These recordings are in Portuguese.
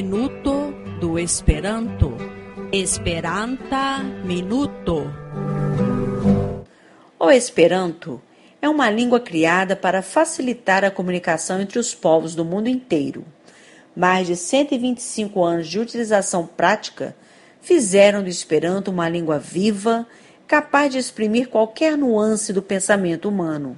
Minuto do Esperanto. Esperanta Minuto. O Esperanto é uma língua criada para facilitar a comunicação entre os povos do mundo inteiro. Mais de 125 anos de utilização prática fizeram do Esperanto uma língua viva, capaz de exprimir qualquer nuance do pensamento humano.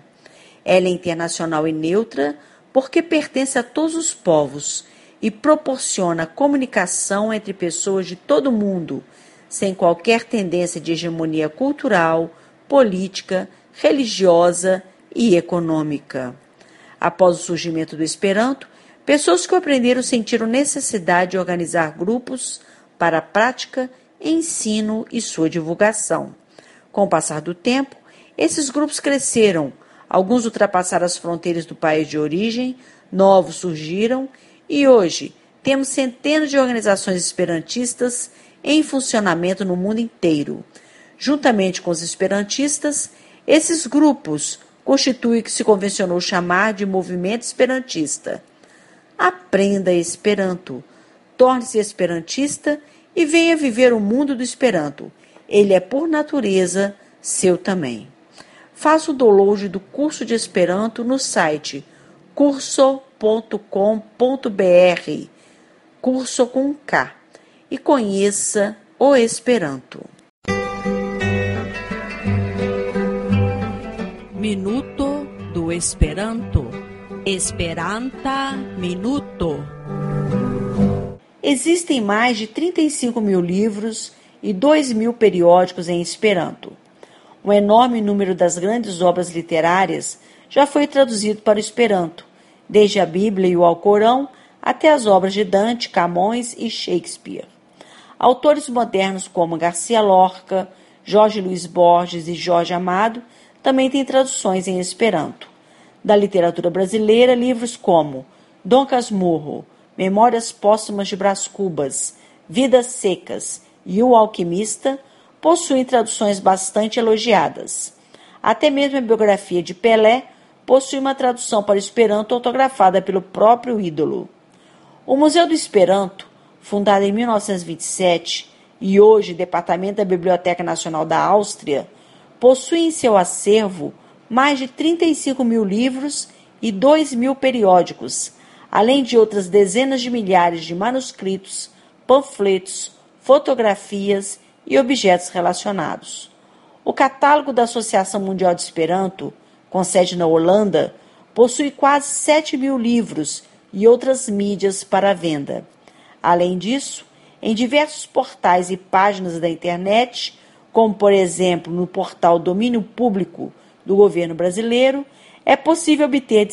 Ela é internacional e neutra porque pertence a todos os povos e proporciona comunicação entre pessoas de todo o mundo, sem qualquer tendência de hegemonia cultural, política, religiosa e econômica. Após o surgimento do Esperanto, pessoas que o aprenderam sentiram necessidade de organizar grupos para a prática, ensino e sua divulgação. Com o passar do tempo, esses grupos cresceram, alguns ultrapassaram as fronteiras do país de origem, novos surgiram e hoje temos centenas de organizações esperantistas em funcionamento no mundo inteiro. Juntamente com os esperantistas, esses grupos constituem o que se convencionou chamar de movimento esperantista. Aprenda Esperanto, torne-se esperantista e venha viver o mundo do Esperanto. Ele é, por natureza, seu também. Faça o download do curso de Esperanto no site curso.com.br, curso com K, e conheça o Esperanto. Minuto do Esperanto. Esperanta Minuto. Existem mais de 35 mil livros e 2 mil periódicos em Esperanto. Um enorme número das grandes obras literárias já foi traduzido para o Esperanto, desde a Bíblia e o Alcorão até as obras de Dante, Camões e Shakespeare. Autores modernos como Garcia Lorca, Jorge Luiz Borges e Jorge Amado também tem traduções em Esperanto. Da literatura brasileira, livros como Dom Casmurro, Memórias Póstumas de Brás Cubas, Vidas Secas e O Alquimista possuem traduções bastante elogiadas. Até mesmo a biografia de Pelé possui uma tradução para o Esperanto autografada pelo próprio ídolo. O Museu do Esperanto, fundado em 1927 e hoje Departamento da Biblioteca Nacional da Áustria, possui em seu acervo mais de 35 mil livros e 2 mil periódicos, além de outras dezenas de milhares de manuscritos, panfletos, fotografias e objetos relacionados. O catálogo da Associação Mundial de Esperanto, com sede na Holanda, possui quase 7 mil livros e outras mídias para venda. Além disso, em diversos portais e páginas da internet como por exemplo no portal Domínio Público do governo brasileiro, é possível obter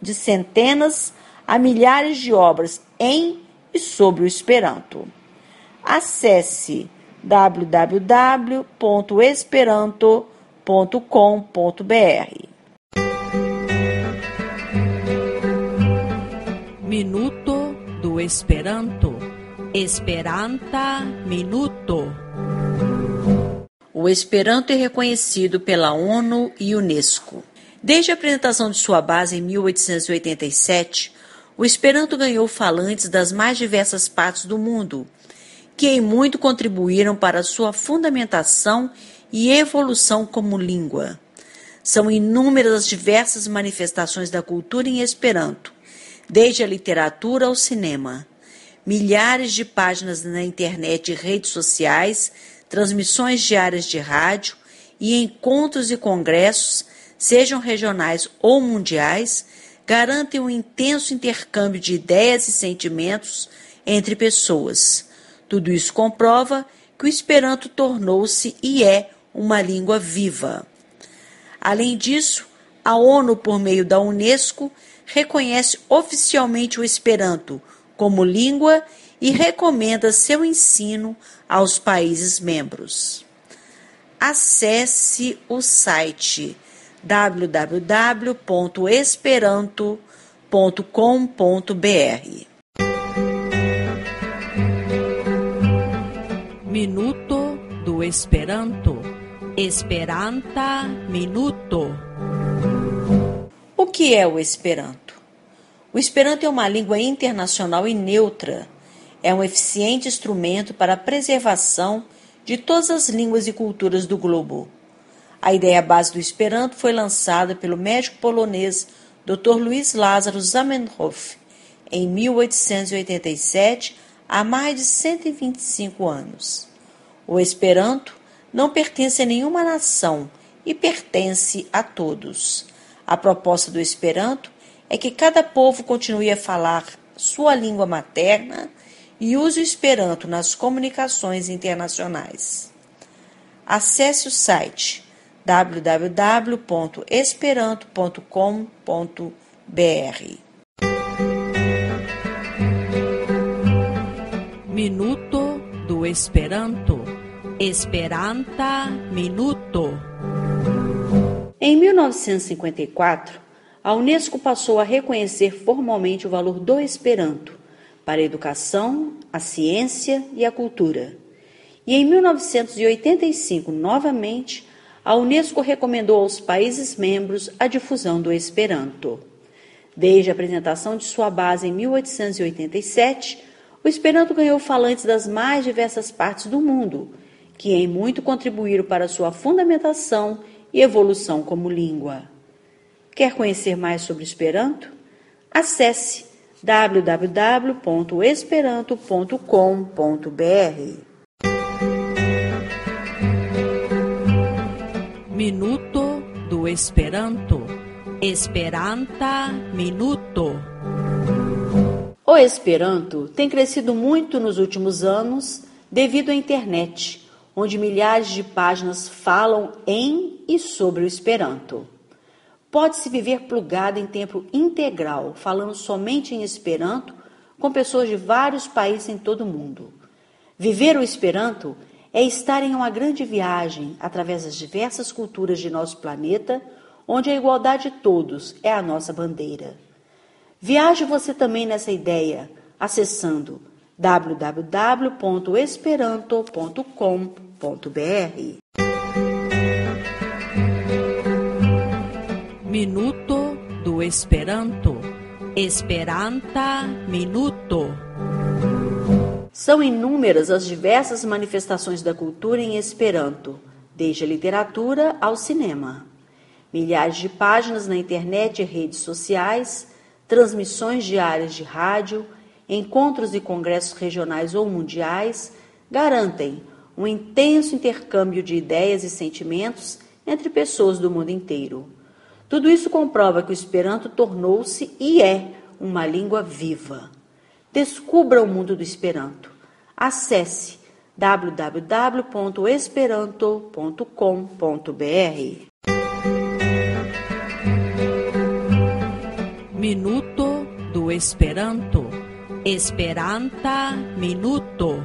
de centenas a milhares de obras em e sobre o Esperanto. Acesse www.esperanto.com.br. Minuto do Esperanto. Esperanta Minuto. O Esperanto é reconhecido pela ONU e Unesco. Desde a apresentação de sua base em 1887, o Esperanto ganhou falantes das mais diversas partes do mundo, que em muito contribuíram para sua fundamentação e evolução como língua. São inúmeras as diversas manifestações da cultura em Esperanto, desde a literatura ao cinema. Milhares de páginas na internet e redes sociais transmissões diárias de rádio e encontros e congressos, sejam regionais ou mundiais, garantem um intenso intercâmbio de ideias e sentimentos entre pessoas. Tudo isso comprova que o Esperanto tornou-se e é uma língua viva. Além disso, a ONU, por meio da Unesco, reconhece oficialmente o Esperanto como língua e recomenda seu ensino aos países membros. Acesse o site www.esperanto.com.br. Minuto do Esperanto. Esperanta Minuto. O que é o Esperanto? O Esperanto é uma língua internacional e neutra é um eficiente instrumento para a preservação de todas as línguas e culturas do globo. A ideia base do Esperanto foi lançada pelo médico polonês Dr. Luiz Lázaro Zamenhof em 1887, há mais de 125 anos. O Esperanto não pertence a nenhuma nação e pertence a todos. A proposta do Esperanto é que cada povo continue a falar sua língua materna e use o Esperanto nas comunicações internacionais. Acesse o site www.esperanto.com.br. Minuto do Esperanto. Esperanta Minuto. Em 1954, a Unesco passou a reconhecer formalmente o valor do Esperanto para a educação, a ciência e a cultura. E em 1985, novamente, a Unesco recomendou aos países membros a difusão do Esperanto. Desde a apresentação de sua base em 1887, o Esperanto ganhou falantes das mais diversas partes do mundo, que em muito contribuíram para sua fundamentação e evolução como língua. Quer conhecer mais sobre Esperanto? Acesse www.esperanto.com.br. Minuto do Esperanto. Esperanta Minuto. O Esperanto tem crescido muito nos últimos anos devido à internet, onde milhares de páginas falam em e sobre o Esperanto. Pode-se viver plugado em tempo integral, falando somente em Esperanto, com pessoas de vários países em todo o mundo. Viver o Esperanto é estar em uma grande viagem através das diversas culturas de nosso planeta, onde a igualdade de todos é a nossa bandeira. Viaje você também nessa ideia, acessando www.esperanto.com.br. Minuto do Esperanto. Esperanta Minuto. São inúmeras as diversas manifestações da cultura em Esperanto, desde a literatura ao cinema. Milhares de páginas na internet e redes sociais transmissões diárias de rádio, encontros e congressos regionais ou mundiais garantem um intenso intercâmbio de ideias e sentimentos entre pessoas do mundo inteiro. Tudo isso comprova que o Esperanto tornou-se e é uma língua viva. Descubra o mundo do Esperanto. Acesse www.esperanto.com.br. Minuto do Esperanto. Esperanta Minuto.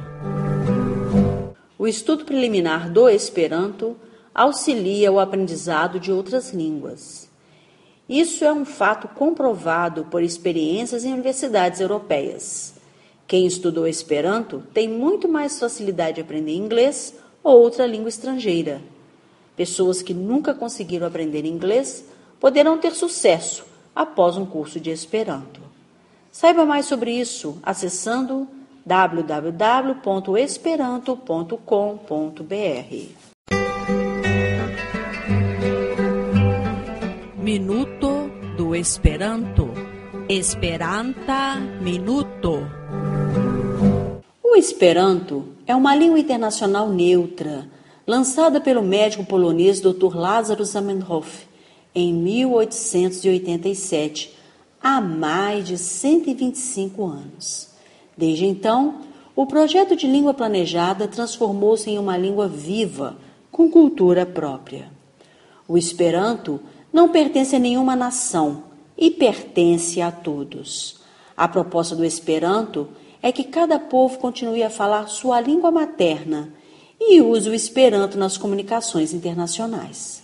O estudo preliminar do Esperanto auxilia o aprendizado de outras línguas. Isso é um fato comprovado por experiências em universidades europeias. Quem estudou Esperanto tem muito mais facilidade de aprender inglês ou outra língua estrangeira. Pessoas que nunca conseguiram aprender inglês poderão ter sucesso após um curso de Esperanto. Saiba mais sobre isso acessando www.esperanto.com.br. Minuto do Esperanto. Esperanta Minuto. O Esperanto é uma língua internacional neutra, lançada pelo médico polonês Dr. Lázaro Zamenhof em 1887, há mais de 125 anos. Desde então, o projeto de língua planejada transformou-se em uma língua viva, com cultura própria. O Esperanto não pertence a nenhuma nação e pertence a todos. A proposta do Esperanto é que cada povo continue a falar sua língua materna e use o Esperanto nas comunicações internacionais.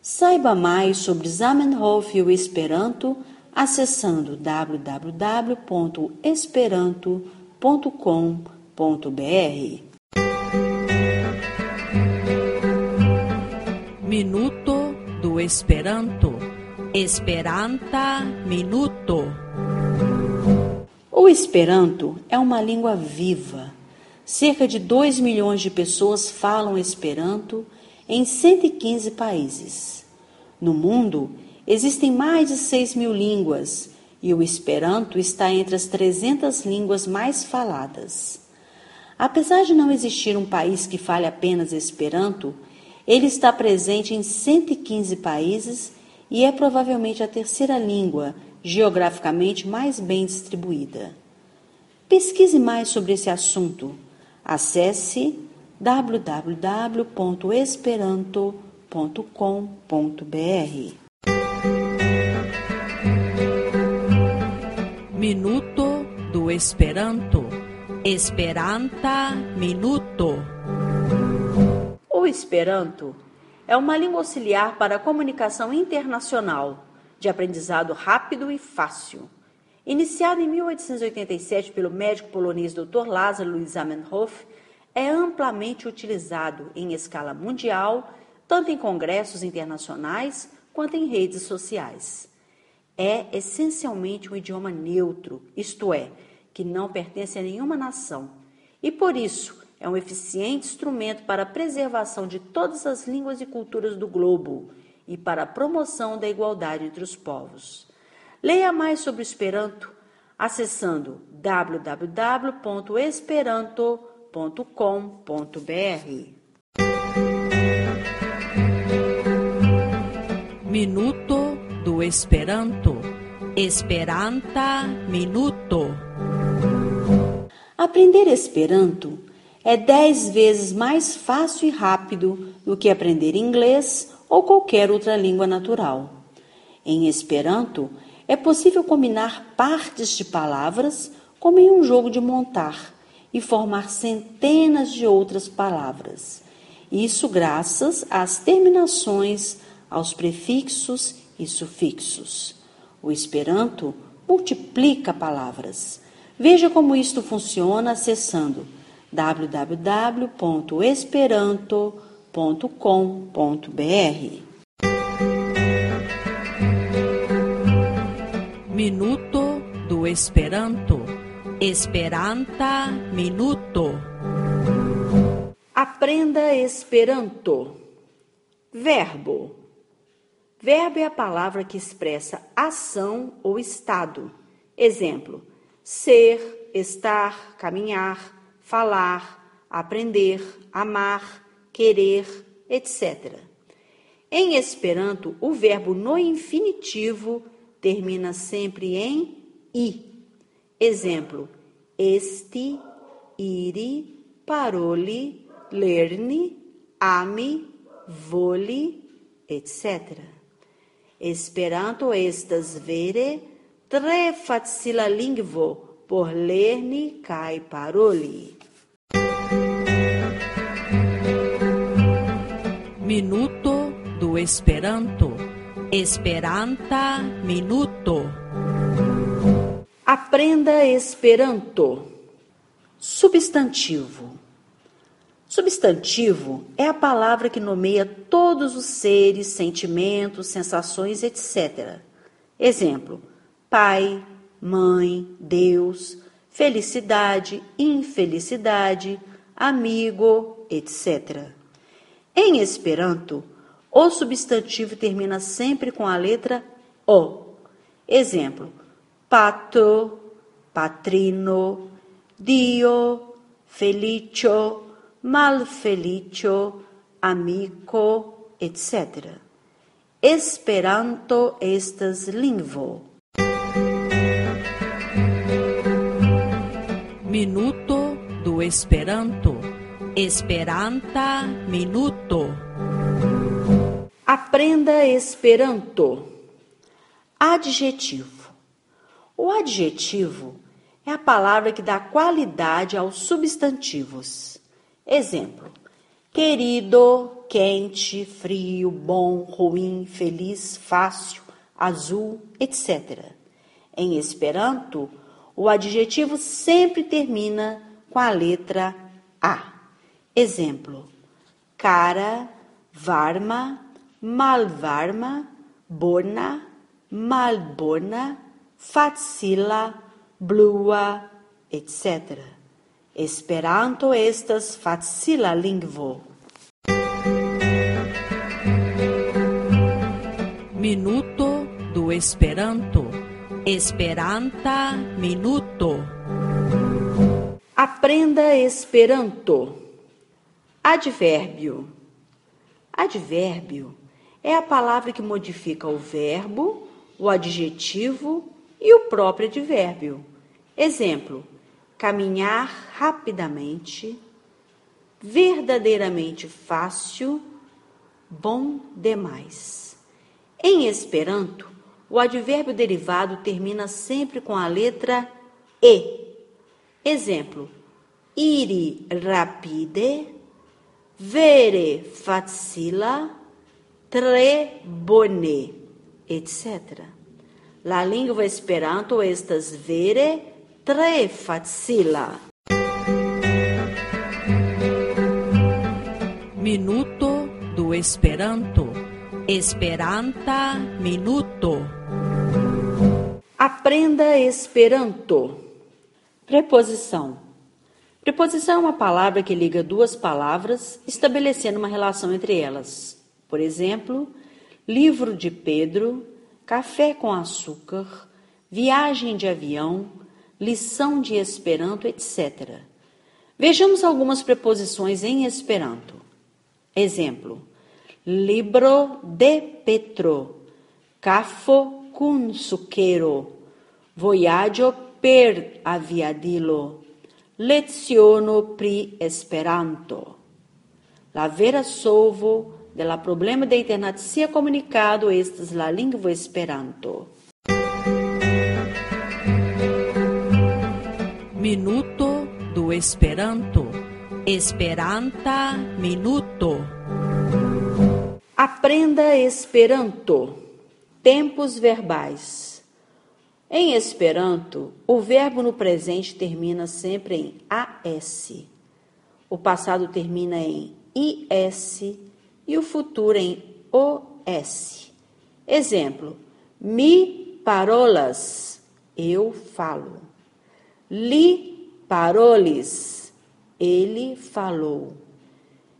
Saiba mais sobre Zamenhof e o Esperanto acessando www.esperanto.com.br. Minuto do Esperanto. Esperanta Minuto. O Esperanto é uma língua viva. Cerca de 2 milhões de pessoas falam Esperanto em 115 países. No mundo, existem mais de 6 mil línguas e o Esperanto está entre as 300 línguas mais faladas. Apesar de não existir um país que fale apenas Esperanto, ele está presente em 115 países e é provavelmente a terceira língua geograficamente mais bem distribuída. Pesquise mais sobre esse assunto. Acesse www.esperanto.com.br. Minuto do Esperanto. Esperanta Minuto. O Esperanto é uma língua auxiliar para a comunicação internacional, de aprendizado rápido e fácil. Iniciado em 1887 pelo médico polonês Dr. Lázaro Zamenhof, é amplamente utilizado em escala mundial, tanto em congressos internacionais quanto em redes sociais. É essencialmente um idioma neutro, isto é, que não pertence a nenhuma nação, e por isso é um eficiente instrumento para a preservação de todas as línguas e culturas do globo e para a promoção da igualdade entre os povos. Leia mais sobre o Esperanto acessando www.esperanto.com.br. Minuto do Esperanto. Esperanta Minuto. Aprender Esperanto é dez vezes mais fácil e rápido do que aprender inglês ou qualquer outra língua natural. Em Esperanto, é possível combinar partes de palavras como em um jogo de montar e formar centenas de outras palavras. Isso graças às terminações, aos prefixos e sufixos. O Esperanto multiplica palavras. Veja como isto funciona acessando www.esperanto.com.br. Minuto do Esperanto. Esperanta Minuto. Aprenda Esperanto. Verbo. Verbo é a palavra que expressa ação ou estado. Exemplo: ser, estar, caminhar, falar, aprender, amar, querer, etc. Em Esperanto, o verbo no infinitivo termina sempre em i. Exemplo: esti, iri, paroli, lerni, ami, voli, etc. Esperanto estas vere tre facila lingvo por lerni kaj paroli. Minuto do Esperanto. Esperanta Minuto. Aprenda Esperanto. Substantivo. Substantivo é a palavra que nomeia todos os seres, sentimentos, sensações, etc. Exemplo: pai, mãe, Deus, felicidade, infelicidade, amigo, etc. Em Esperanto, o substantivo termina sempre com a letra O. Exemplo: pato, patrino, dio, felicio, malfelicio, amico, etc. Esperanto estas lingvo. Minuto do Esperanto. Esperanta Minuto. Aprenda Esperanto. Adjetivo. O adjetivo é a palavra que dá qualidade aos substantivos. Exemplo: querido, quente, frio, bom, ruim, feliz, fácil, azul, etc. Em Esperanto, o adjetivo sempre termina com a letra A. Exemplo: cara, varma, malvarma, bona, malbona, facila, blua, etc. Esperanto estas facila lingvo. Minuto do Esperanto. Esperanta minuto. Aprenda Esperanto. Advérbio. Advérbio é a palavra que modifica o verbo, o adjetivo e o próprio advérbio. Exemplo: caminhar rapidamente, verdadeiramente fácil, bom demais. Em Esperanto, o advérbio derivado termina sempre com a letra e. Exemplo: iri rapide, vere facila, tre bone, etc. La lingua Esperanto estas vere tre facila. Minuto do Esperanto. Esperanta minuto. Aprenda Esperanto. Preposição. Preposição é uma palavra que liga duas palavras, estabelecendo uma relação entre elas. Por exemplo, livro de Pedro, café com açúcar, viagem de avião, lição de Esperanto, etc. Vejamos algumas preposições em Esperanto. Exemplo: libro de Petro, cafo kun suquero, voyaggio per aviadilo, leziono pri Esperanto. La vera solvo della problema de internet sia comunicado estas la lingvo Esperanto. Minuto do Esperanto. Esperanta minuto. Aprenda Esperanto. Tempos verbais. Em Esperanto, o verbo no presente termina sempre em AS. O passado termina em IS e o futuro em OS. Exemplo: mi parolas, eu falo. Li parolis, ele falou.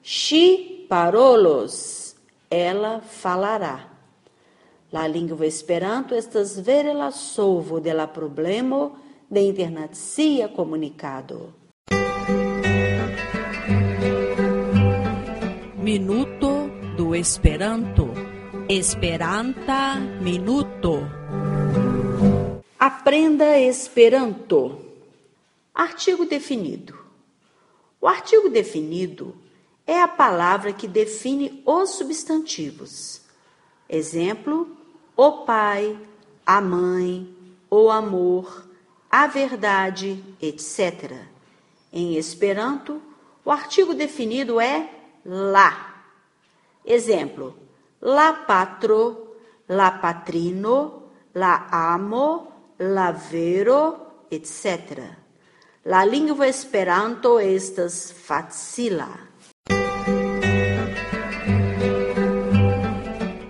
Xi parolos, ela falará. La lingua Esperanto estas vere la solvo de la problemo de internacia comunicado. Minuto do Esperanto. Esperanta minuto. Aprenda Esperanto. Artigo definido. O artigo definido é a palavra que define os substantivos. Exemplo: o pai, a mãe, o amor, a verdade, etc. Em Esperanto, o artigo definido é la. Exemplo: la patro, la patrino, la amo, la vero, etc. La lingua Esperanto estas facila.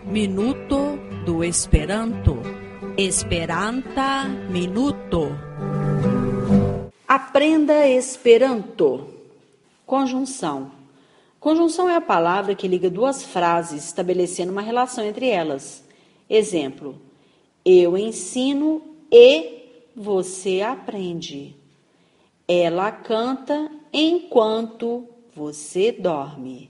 Minuto do Esperanto. Esperanta minuto. Aprenda Esperanto. Conjunção. Conjunção é a palavra que liga duas frases, estabelecendo uma relação entre elas. Exemplo: Eu ensino e você aprende. Ela canta enquanto você dorme.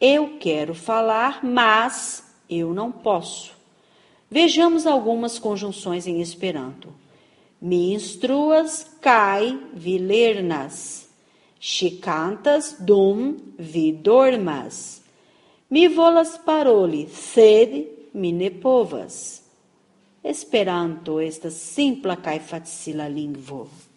Eu quero falar, mas eu não posso. Vejamos algumas conjunções em Esperanto. Mi instruas kai vi lernas. Ŝi cantas dum vi dormas. Mi volas paroli, sed mi. Esperanto estas simpla kaj facila lingvo.